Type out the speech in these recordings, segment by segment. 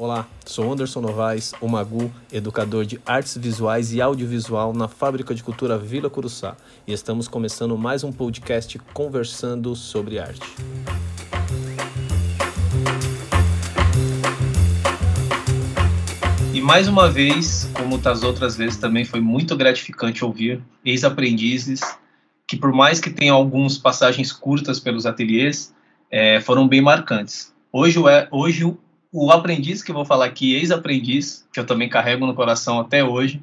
Olá, sou Anderson Novaes, o Magu, educador de artes visuais e audiovisual na Fábrica de Cultura Vila Curuçá, e estamos começando mais um podcast conversando sobre arte. E mais uma vez, como das outras vezes, também foi muito gratificante ouvir ex-aprendizes que, por mais que tenham algumas passagens curtas pelos ateliês, é, foram bem marcantes. Hoje, hoje o aprendiz que eu vou falar aqui, ex-aprendiz, que eu também carrego no coração até hoje,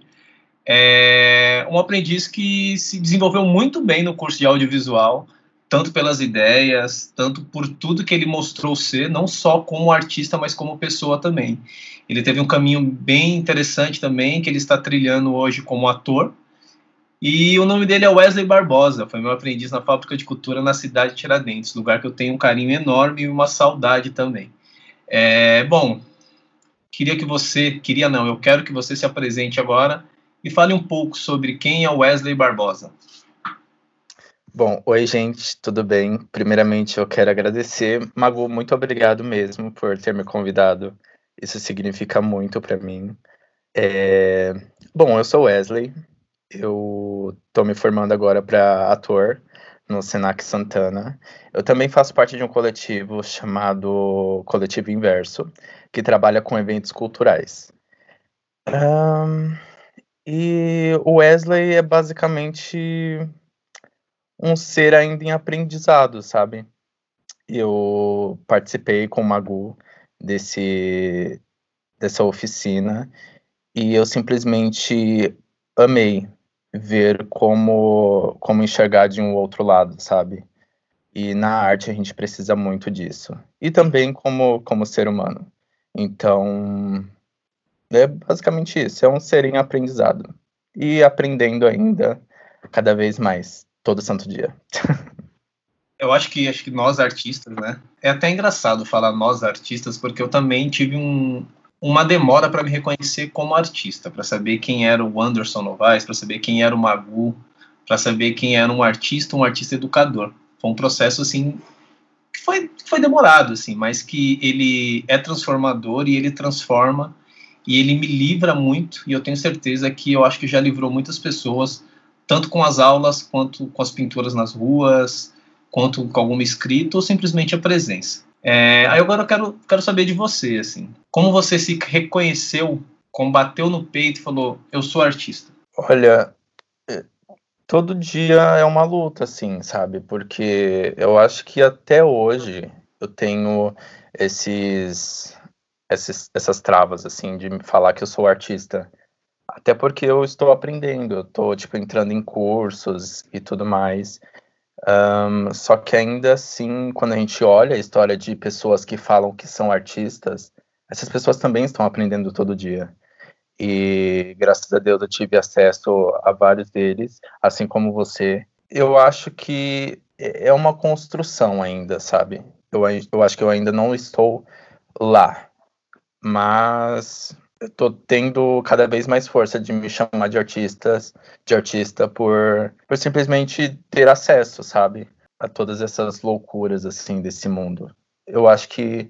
é um aprendiz que se desenvolveu muito bem no curso de audiovisual, tanto pelas ideias, tanto por tudo que ele mostrou ser, não só como artista, mas como pessoa também. Ele teve um caminho bem interessante também, que ele está trilhando hoje como ator, e o nome dele é Wesley Barbosa, foi meu aprendiz na Fábrica de Cultura na cidade de Tiradentes, lugar que eu tenho um carinho enorme e uma saudade também. É, bom, queria que você, queria não, eu quero que você se apresente agora e fale um pouco sobre quem é Wesley Barbosa. Bom, oi gente, tudo bem? Primeiramente eu quero agradecer, Magu, muito obrigado mesmo por ter me convidado. Isso significa muito para mim. É... Bom, eu sou Wesley, eu estou me formando agora para ator no Senac Santana. Eu também faço parte de um coletivo chamado Coletivo Inverso, que trabalha com eventos culturais. Um, e o Wesley é basicamente um ser ainda em aprendizado, sabe? Eu participei com o Magu desse, dessa oficina e eu simplesmente amei ver como, como enxergar de um outro lado, sabe? E na arte a gente precisa muito disso. E também como, como ser humano. Então, é basicamente isso. É um ser em aprendizado. E aprendendo ainda cada vez mais, todo santo dia. eu acho que acho que nós artistas, né? É até engraçado falar nós artistas, porque eu também tive um, uma demora para me reconhecer como artista, para saber quem era o Anderson Novaes, para saber quem era o Magu, para saber quem era um artista, um artista educador. Foi um processo assim que foi, foi demorado assim, mas que ele é transformador e ele transforma e ele me livra muito e eu tenho certeza que eu acho que já livrou muitas pessoas tanto com as aulas quanto com as pinturas nas ruas, quanto com alguma escrita ou simplesmente a presença. É, aí agora eu quero, quero saber de você, assim, como você se reconheceu, combateu no peito e falou, eu sou artista? Olha, é, todo dia é uma luta, assim, sabe? Porque eu acho que até hoje eu tenho esses, esses essas travas, assim, de falar que eu sou artista. Até porque eu estou aprendendo, eu estou, tipo, entrando em cursos e tudo mais. Um, só que ainda assim, quando a gente olha a história de pessoas que falam que são artistas, essas pessoas também estão aprendendo todo dia. E graças a Deus eu tive acesso a vários deles, assim como você. Eu acho que é uma construção ainda, sabe? Eu, eu acho que eu ainda não estou lá, mas eu tendo cada vez mais força de me chamar de artistas, de artista por, por simplesmente ter acesso, sabe, a todas essas loucuras assim desse mundo. Eu acho que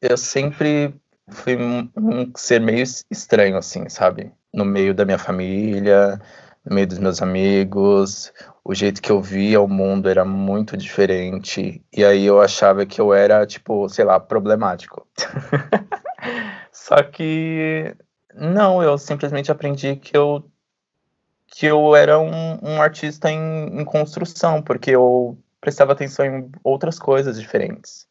eu sempre fui um, um ser meio estranho assim, sabe, no meio da minha família, no meio dos meus amigos, o jeito que eu via o mundo era muito diferente. E aí eu achava que eu era tipo, sei lá, problemático. Só que não, eu simplesmente aprendi que eu que eu era um, um artista em, em, construção, porque eu prestava atenção em outras coisas diferentes,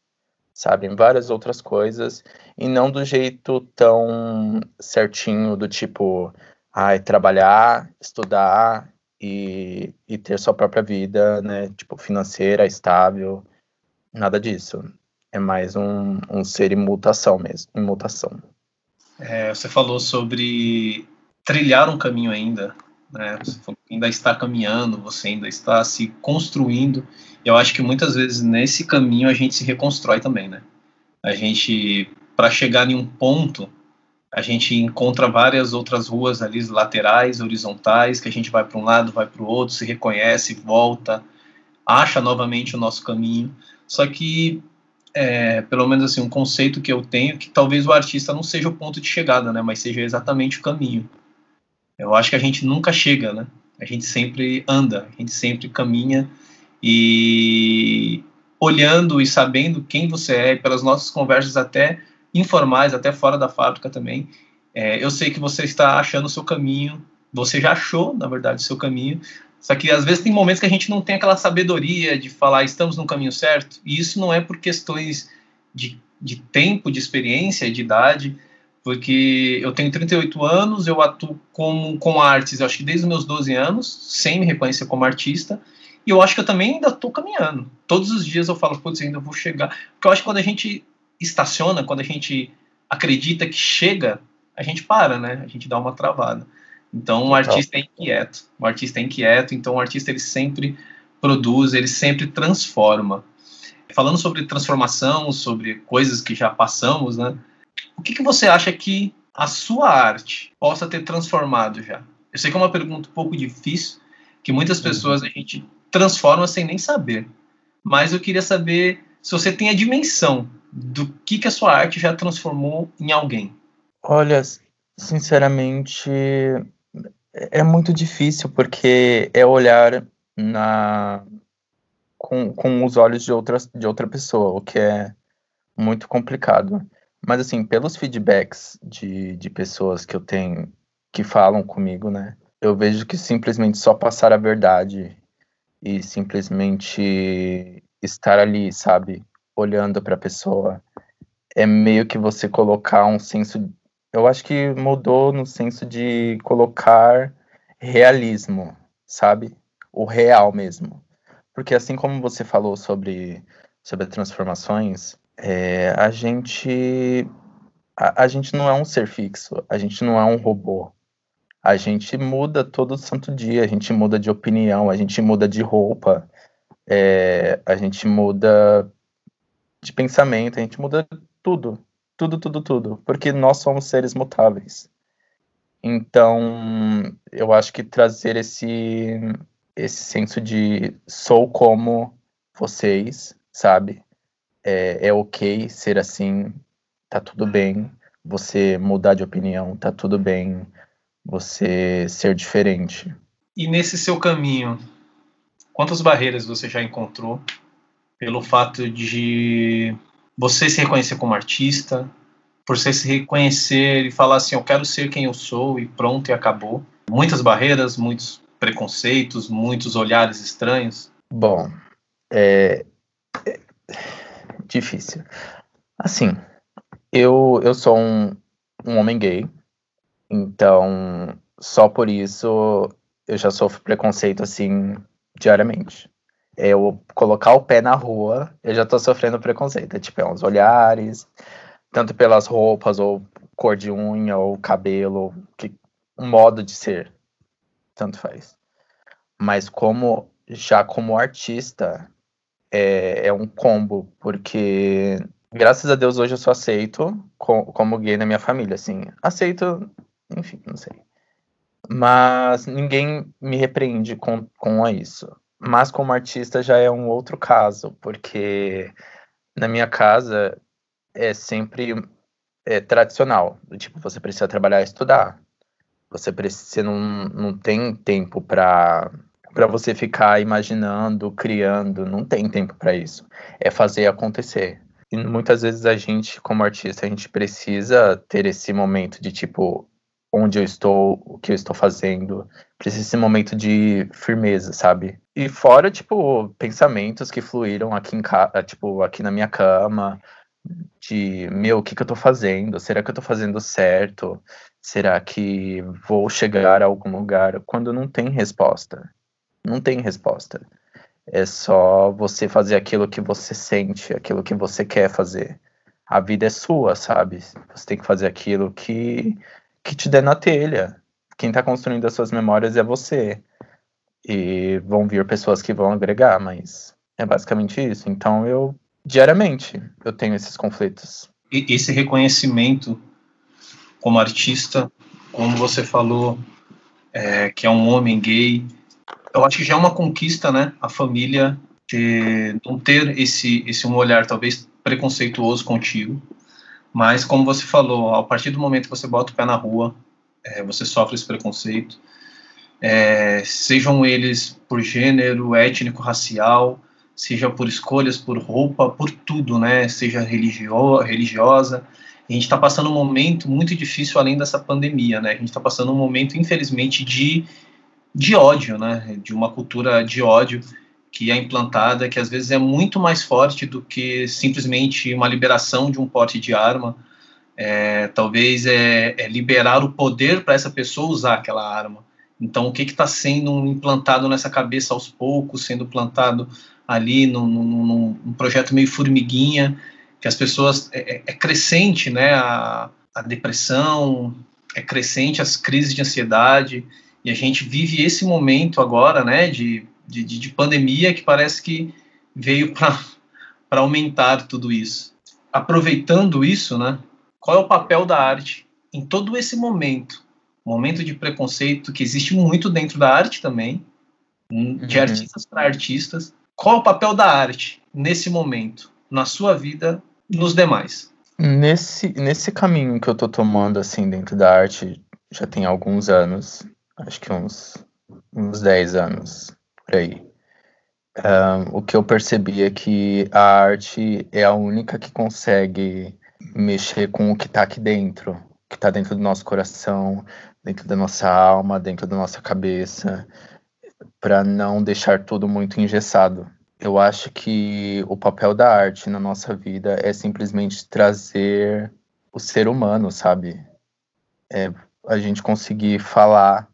sabe? Em várias outras coisas, e não do jeito tão certinho do tipo, ai, trabalhar, estudar e, e ter sua própria vida, né? Tipo, financeira, estável, nada disso. É mais um, um ser em mutação mesmo, em mutação. É, você falou sobre trilhar um caminho ainda, né? Você ainda está caminhando, você ainda está se construindo. Eu acho que muitas vezes nesse caminho a gente se reconstrói também, né? A gente, para chegar em um ponto, a gente encontra várias outras ruas ali laterais, horizontais, que a gente vai para um lado, vai para o outro, se reconhece, volta, acha novamente o nosso caminho. Só que é, pelo menos assim, um conceito que eu tenho, que talvez o artista não seja o ponto de chegada, né, mas seja exatamente o caminho. Eu acho que a gente nunca chega, né? A gente sempre anda, a gente sempre caminha e olhando e sabendo quem você é, pelas nossas conversas até informais, até fora da fábrica também, é, eu sei que você está achando o seu caminho, você já achou, na verdade, o seu caminho, só que às vezes tem momentos que a gente não tem aquela sabedoria de falar estamos no caminho certo, e isso não é por questões de, de tempo, de experiência, de idade, porque eu tenho 38 anos, eu atuo com, com artes, acho que desde os meus 12 anos, sem me reconhecer como artista, e eu acho que eu também ainda estou caminhando. Todos os dias eu falo, putz, ainda vou chegar. Porque eu acho que quando a gente estaciona, quando a gente acredita que chega, a gente para, né? A gente dá uma travada. Então, o um artista é inquieto. O artista é inquieto, então o artista ele sempre produz, ele sempre transforma. Falando sobre transformação, sobre coisas que já passamos, né? O que, que você acha que a sua arte possa ter transformado já? Eu sei que é uma pergunta um pouco difícil, que muitas uhum. pessoas a gente transforma sem nem saber. Mas eu queria saber se você tem a dimensão do que, que a sua arte já transformou em alguém. Olha, sinceramente, é muito difícil porque é olhar na com, com os olhos de de outra pessoa, o que é muito complicado. Mas, assim, pelos feedbacks de, de pessoas que eu tenho que falam comigo, né? Eu vejo que simplesmente só passar a verdade e simplesmente estar ali, sabe? Olhando para a pessoa. É meio que você colocar um senso. Eu acho que mudou no senso de colocar realismo, sabe? O real mesmo. Porque assim como você falou sobre, sobre transformações, é, a gente a, a, gente não é um ser fixo, a gente não é um robô. A gente muda todo santo dia, a gente muda de opinião, a gente muda de roupa, é, a gente muda de pensamento, a gente muda tudo, tudo, tudo, tudo, porque nós somos seres mutáveis. Então, eu acho que trazer esse esse senso de sou como vocês, sabe? É, é ok ser assim, tá tudo bem você mudar de opinião, tá tudo bem você ser diferente. E nesse seu caminho, quantas barreiras você já encontrou pelo fato de você se reconhecer como artista, por você se reconhecer e falar assim, eu quero ser quem eu sou e pronto e acabou. Muitas barreiras, muitos preconceitos, muitos olhares estranhos. Bom, é, difícil. Assim, eu, eu sou um, um homem gay, então só por isso eu já sofro preconceito assim diariamente. Eu colocar o pé na rua, eu já tô sofrendo preconceito. É, tipo, é uns olhares, tanto pelas roupas, ou cor de unha, ou cabelo, que, um modo de ser. Tanto faz. Mas como já como artista, é, é um combo, porque graças a Deus hoje eu sou aceito com, como gay na minha família, assim. Aceito, enfim, não sei. Mas ninguém me repreende com, com isso. Mas como artista já é um outro caso, porque na minha casa é sempre é, tradicional. Tipo, você precisa trabalhar e estudar. Você, precisa, você não, não tem tempo para para você ficar imaginando, criando, não tem tempo para isso. É fazer acontecer. E muitas vezes a gente, como artista, a gente precisa ter esse momento de tipo onde eu estou, o que eu estou fazendo, precisa esse momento de firmeza, sabe? E fora tipo pensamentos que fluíram aqui em casa, tipo aqui na minha cama, de meu, o que, que eu tô fazendo? Será que eu tô fazendo certo? Será que vou chegar a algum lugar? Quando não tem resposta. Não tem resposta. É só você fazer aquilo que você sente, aquilo que você quer fazer. A vida é sua, sabe? Você tem que fazer aquilo que, que te der na telha. Quem está construindo as suas memórias é você. E vão vir pessoas que vão agregar, mas é basicamente isso. Então eu, diariamente, eu tenho esses conflitos. E esse reconhecimento como artista, como você falou, é, que é um homem gay, eu acho que já é uma conquista, né? A família de não ter esse esse um olhar talvez preconceituoso contigo, mas como você falou, a partir do momento que você bota o pé na rua, é, você sofre esse preconceito, é, sejam eles por gênero, étnico, racial, seja por escolhas, por roupa, por tudo, né? Seja religio religiosa. A gente está passando um momento muito difícil além dessa pandemia, né? A gente está passando um momento, infelizmente, de, de ódio, né? De uma cultura de ódio que é implantada, que às vezes é muito mais forte do que simplesmente uma liberação de um porte de arma. É, talvez é, é liberar o poder para essa pessoa usar aquela arma. Então, o que está sendo implantado nessa cabeça aos poucos, sendo plantado ali num, num, projeto meio formiguinha, que as pessoas. É, é, é crescente né, a, a depressão, é crescente as crises de ansiedade, e a gente vive esse momento agora né, de, de, de pandemia que parece que veio para aumentar tudo isso. Aproveitando isso, né, qual é o papel da arte em todo esse momento? momento de preconceito que existe muito dentro da arte também, de uhum. artistas para artistas. Qual é o papel da arte nesse momento, na sua vida, nos demais? Nesse, nesse caminho que eu tô tomando, assim, dentro da arte, já tem alguns anos, acho que uns, uns 10 anos, por aí. Um, o que eu percebi é que a arte é a única que consegue mexer com o que tá aqui dentro, que tá dentro do nosso coração, dentro da nossa alma, dentro da nossa cabeça, para não deixar tudo muito engessado. Eu acho que o papel da arte na nossa vida é simplesmente trazer o ser humano, sabe? É a gente conseguir falar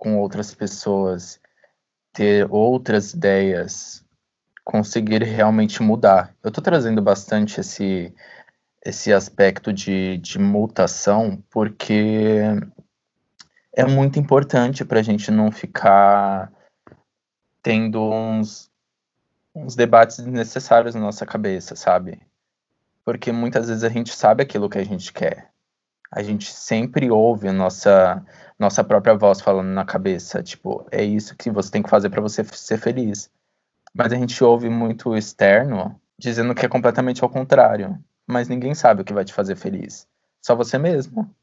com outras pessoas, ter outras ideias, conseguir realmente mudar. Eu estou trazendo bastante esse, esse aspecto de, de mutação, porque é muito importante para a gente não ficar tendo uns, uns debates desnecessários na nossa cabeça, sabe? Porque muitas vezes a gente sabe aquilo que a gente quer. A gente sempre ouve a nossa, nossa própria voz falando na cabeça, tipo, é isso que você tem que fazer para você ser feliz. Mas a gente ouve muito externo dizendo que é completamente ao contrário. Mas ninguém sabe o que vai te fazer feliz. Só você mesmo.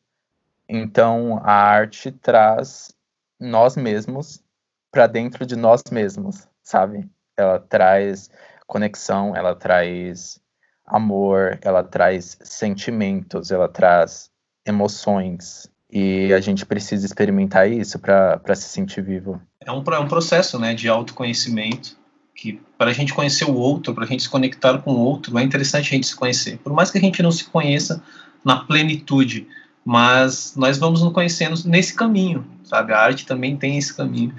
Então, a arte traz nós mesmos para dentro de nós mesmos, sabe? Ela traz conexão, ela traz amor, ela traz sentimentos, ela traz emoções. E a gente precisa experimentar isso para se sentir vivo. É um, é um processo né, de autoconhecimento que para a gente conhecer o outro, para a gente se conectar com o outro, é interessante a gente se conhecer. Por mais que a gente não se conheça na plenitude, mas nós vamos nos conhecendo nesse caminho, sabe? A arte também tem esse caminho.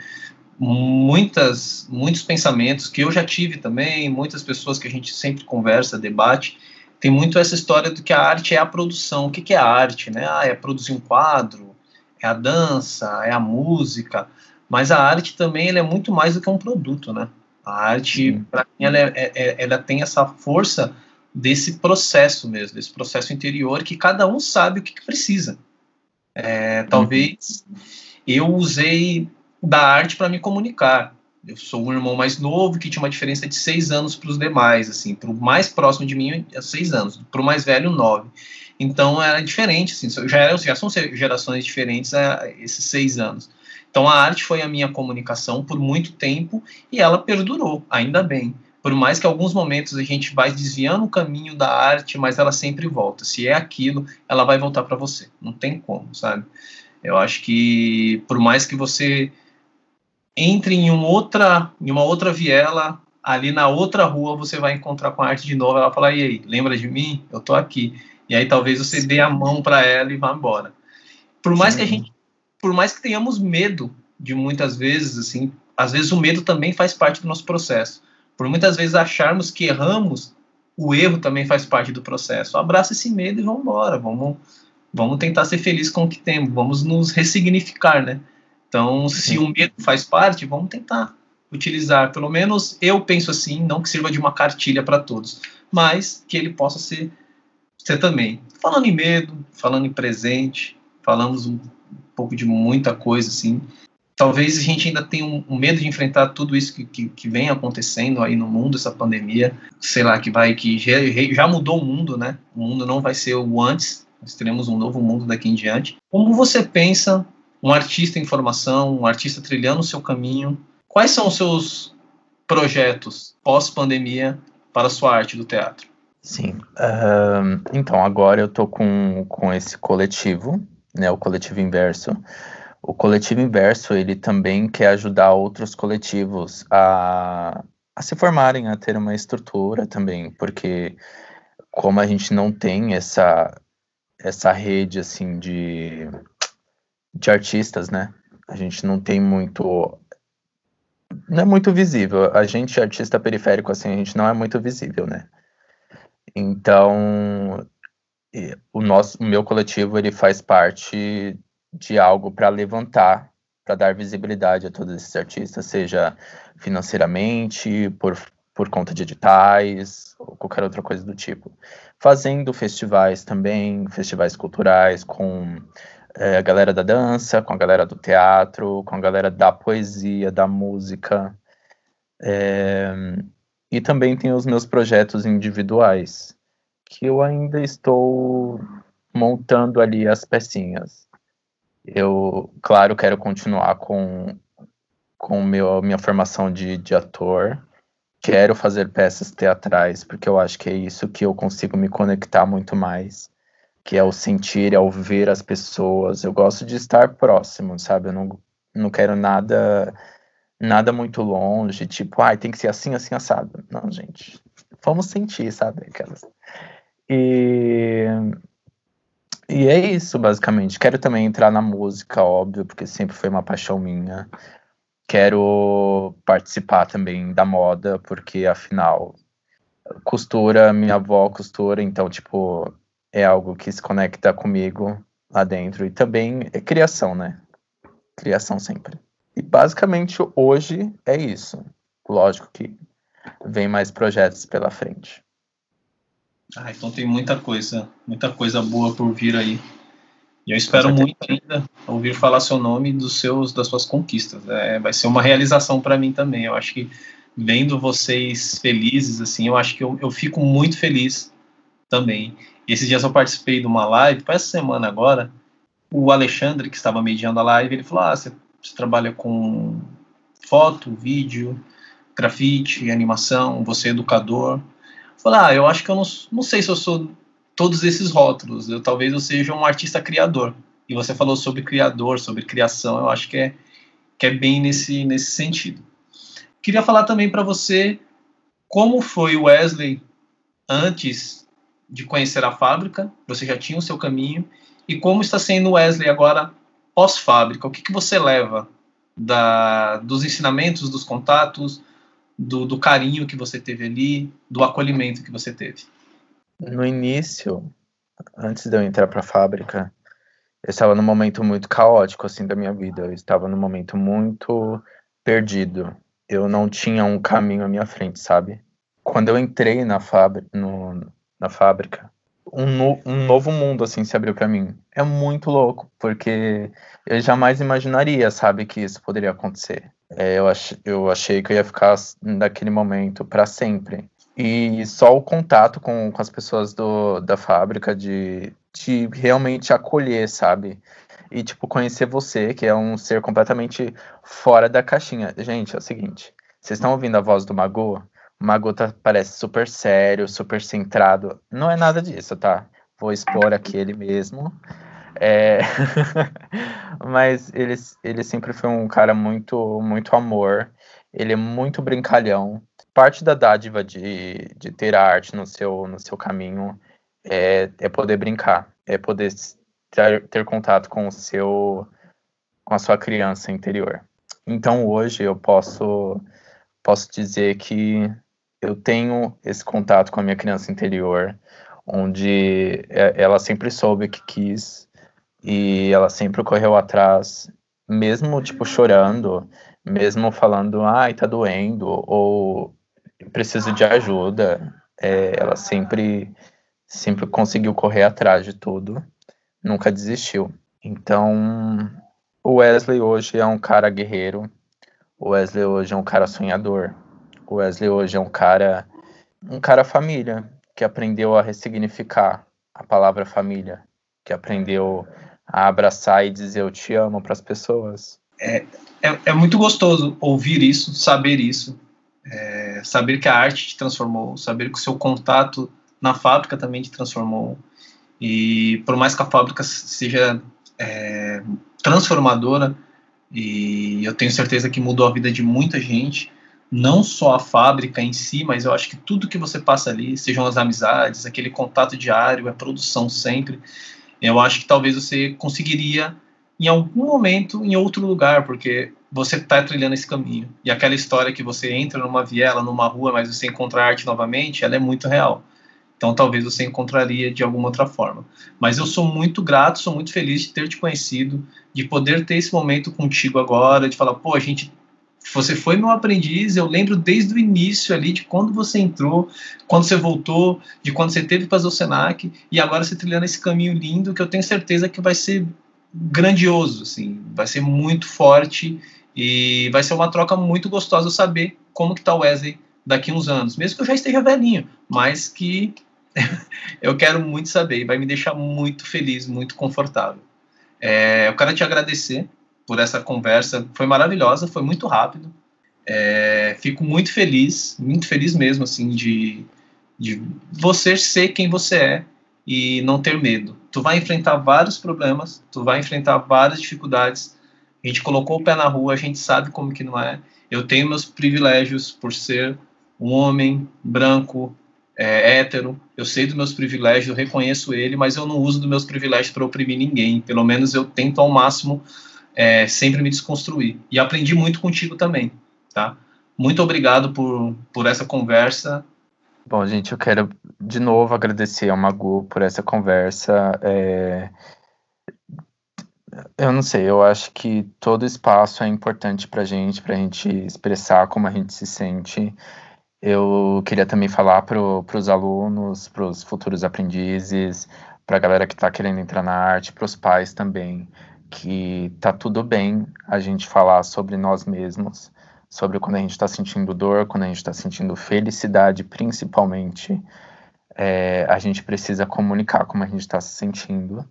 Muitas, muitos pensamentos que eu já tive também, muitas pessoas que a gente sempre conversa, debate, tem muito essa história do que a arte é a produção. O que, que é a arte, né? Ah, é produzir um quadro, é a dança, é a música, mas a arte também é muito mais do que um produto, né? A arte, para mim, ela, é, é, é, ela tem essa força desse processo mesmo, desse processo interior que cada um sabe o que, que precisa. É, talvez uhum. eu usei da arte para me comunicar. Eu sou um irmão mais novo que tinha uma diferença de seis anos para os demais, assim, para o mais próximo de mim é seis anos, para o mais velho nove. Então era diferente, assim, já, era, já são gerações diferentes a esses seis anos. Então a arte foi a minha comunicação por muito tempo e ela perdurou, ainda bem por mais que alguns momentos a gente vai desviando o caminho da arte, mas ela sempre volta. Se é aquilo, ela vai voltar para você. Não tem como, sabe? Eu acho que por mais que você entre em uma outra, em uma outra viela, ali na outra rua você vai encontrar com a arte de novo. Ela fala: "E aí, lembra de mim? Eu tô aqui". E aí talvez você dê a mão para ela e vá embora. Por mais Sim. que a gente, por mais que tenhamos medo de muitas vezes assim, às vezes o medo também faz parte do nosso processo por muitas vezes acharmos que erramos, o erro também faz parte do processo. Abraça esse medo e vamos embora, vamos, vamos tentar ser felizes com o que temos, vamos nos ressignificar, né? Então, se o medo faz parte, vamos tentar utilizar. Pelo menos eu penso assim, não que sirva de uma cartilha para todos, mas que ele possa ser, ser também. Falando em medo, falando em presente, falamos um pouco de muita coisa assim. talvez a gente ainda tenha um, um medo de enfrentar tudo isso que, que, que, vem acontecendo aí no mundo, essa pandemia, sei lá, que vai, que já, já mudou o mundo, né? O mundo não vai ser o antes, nós teremos um novo mundo daqui em diante. Como você pensa um artista em formação, um artista trilhando o seu caminho? Quais são os seus projetos pós-pandemia para a sua arte do teatro? Sim. Então, agora eu estou com, com esse coletivo, né, o Coletivo Inverso, o coletivo inverso ele também quer ajudar outros coletivos a, a se formarem, a ter uma estrutura também, porque como a gente não tem essa essa rede assim de de artistas, né? A gente não tem muito não é muito visível. A gente artista periférico assim, a gente não é muito visível, né? Então, o nosso o meu coletivo ele faz parte de algo para levantar, para dar visibilidade a todos esses artistas, seja financeiramente, por, por conta de editais, ou qualquer outra coisa do tipo. Fazendo festivais também, festivais culturais com é, a galera da dança, com a galera do teatro, com a galera da poesia, da música. É, e também tem os meus projetos individuais, que eu ainda estou montando ali as pecinhas. Eu, claro, quero continuar com, com meu, minha formação de, de ator. Quero fazer peças teatrais, porque eu acho que é isso que eu consigo me conectar muito mais. Que é o sentir, é o ver as pessoas. Eu gosto de estar próximo, sabe? Eu não, não quero nada nada muito longe, tipo, ai, ah, tem que ser assim, assim, assado. Não, gente. Vamos sentir, sabe? Aquelas. E e é isso, basicamente. Quero também entrar na música, óbvio, porque sempre foi uma paixão minha. Quero participar também da moda, porque afinal, costura, minha avó costura, então, tipo, é algo que se conecta comigo lá dentro. E também é criação, né? Criação sempre. E basicamente hoje é isso. Lógico que vem mais projetos pela frente. Ah, então tem muita coisa, muita coisa boa por vir aí. E eu espero muito ainda ouvir falar seu nome dos seus, das suas conquistas. É, vai ser uma realização para mim também. Eu acho que vendo vocês felizes, assim, eu acho que eu, eu fico muito feliz também. Esses dias eu participei de uma live, foi essa semana agora, o Alexandre, que estava mediando a live, ele falou: Ah, você, você trabalha com foto, vídeo, grafite, animação, você é educador. Falar, ah, eu acho que eu não, não sei se eu sou todos esses rótulos. Eu talvez eu seja um artista criador. E você falou sobre criador, sobre criação. Eu acho que é que é bem nesse nesse sentido. Queria falar também para você como foi o Wesley antes de conhecer a fábrica. Você já tinha o seu caminho e como está sendo Wesley agora pós-fábrica. O que, que você leva da, dos ensinamentos, dos contatos, do, do carinho que você teve ali, do acolhimento que você teve? No início, antes de eu entrar para a fábrica, eu estava num momento muito caótico assim da minha vida. Eu estava num momento muito perdido. Eu não tinha um caminho à minha frente, sabe? Quando eu entrei na fábrica, no, na fábrica, um, no, um novo mundo assim se abriu para mim. É muito louco, porque eu jamais imaginaria, sabe, que isso poderia acontecer. É, eu, ach, eu achei que eu ia ficar naquele momento para sempre. E só o contato com, com as pessoas do, da fábrica, de, de realmente acolher, sabe? E, tipo, conhecer você, que é um ser completamente fora da caixinha. Gente, é o seguinte: vocês estão ouvindo a voz do Mago? Mago tá, parece super sério, super centrado. Não é nada disso, tá? Vou expor aqui ele mesmo. É... Mas ele, ele sempre foi um cara muito, muito amor. Ele é muito brincalhão. Parte da dádiva de, de ter a arte no seu, no seu caminho é, é poder brincar, é poder ter, ter contato com o seu com a sua criança interior. Então hoje eu posso posso dizer que eu tenho esse contato com a minha criança interior, onde é, ela sempre soube o que quis, e ela sempre correu atrás, mesmo tipo chorando, mesmo falando, ai, tá doendo, ou preciso de ajuda. É, ela sempre, sempre conseguiu correr atrás de tudo, nunca desistiu. Então, o Wesley hoje é um cara guerreiro, o Wesley hoje é um cara sonhador, o Wesley hoje é um cara, um cara família, que aprendeu a ressignificar a palavra família, que aprendeu a abraçar e dizer eu te amo para as pessoas. É, é, é, muito gostoso ouvir isso, saber isso, é, saber que a arte te transformou, saber que o seu contato na fábrica também te transformou. E por mais que a fábrica seja é, transformadora, e eu tenho certeza que mudou a vida de muita gente, não só a fábrica em si, mas eu acho que tudo que você passa ali, sejam as amizades, aquele contato diário, a produção sempre, eu acho que talvez você conseguiria em algum momento em outro lugar, porque você está trilhando esse caminho. E aquela história que você entra numa viela, numa rua, mas você encontra arte novamente, ela é muito real. Então talvez você encontraria de alguma outra forma. Mas eu sou muito grato, sou muito feliz de ter te conhecido, de poder ter esse momento contigo agora, de falar, pô, a gente você foi meu aprendiz, eu lembro desde o início ali de quando você entrou, quando você voltou, de quando você teve para o Senac, e agora você trilhando esse caminho lindo que eu tenho certeza que vai ser grandioso, assim, vai ser muito forte e vai ser uma troca muito gostosa saber como que tá o Wesley daqui uns anos, mesmo que eu já esteja velhinho, mas que eu quero muito saber e vai me deixar muito feliz, muito confortável. É, eu quero te agradecer por essa conversa, foi maravilhosa, foi muito rápido. É, fico muito feliz, muito feliz mesmo, assim, de, de você ser quem você é e não ter medo. Tu vai enfrentar vários problemas, tu vai enfrentar várias dificuldades. A gente colocou o pé na rua, a gente sabe como que não é. Eu tenho meus privilégios por ser um homem branco, é, hétero, eu sei dos meus privilégios, eu reconheço ele, mas eu não uso dos meus privilégios para oprimir ninguém. Pelo menos eu tento ao máximo é, sempre me desconstruir. E aprendi muito contigo também, tá? Muito obrigado por, por essa conversa. Bom, gente, eu quero de novo agradecer ao Magu por essa conversa. É... Eu não sei, eu acho que todo espaço é importante para gente, para a gente expressar como a gente se sente. Eu queria também falar para os alunos, para os futuros aprendizes, para a galera que está querendo entrar na arte, para os pais também, que tá tudo bem a gente falar sobre nós mesmos, sobre quando a gente está sentindo dor, quando a gente está sentindo felicidade, principalmente. É, a gente precisa comunicar como a gente está se sentindo.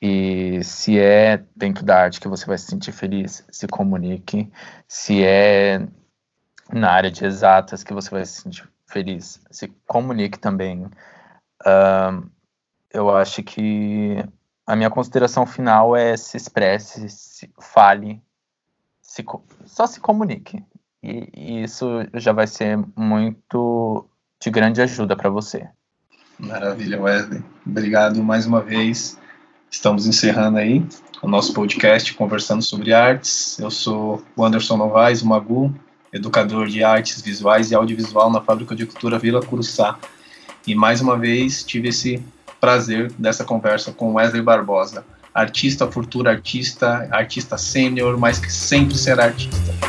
E se é dentro da arte que você vai se sentir feliz, se comunique. Se é na área de exatas que você vai se sentir feliz, se comunique também. Uh, eu acho que a minha consideração final é se expresse, se fale, se, só se comunique. E, e isso já vai ser muito de grande ajuda para você. Maravilha, Wesley. Obrigado mais uma vez. Estamos encerrando aí o nosso podcast conversando sobre artes. Eu sou o Anderson Novaes, o Magu, educador de artes visuais e audiovisual na Fábrica de Cultura Vila Curuçá. E mais uma vez tive esse prazer dessa conversa com Wesley Barbosa, artista, futura artista, artista sênior, mas que sempre será artista.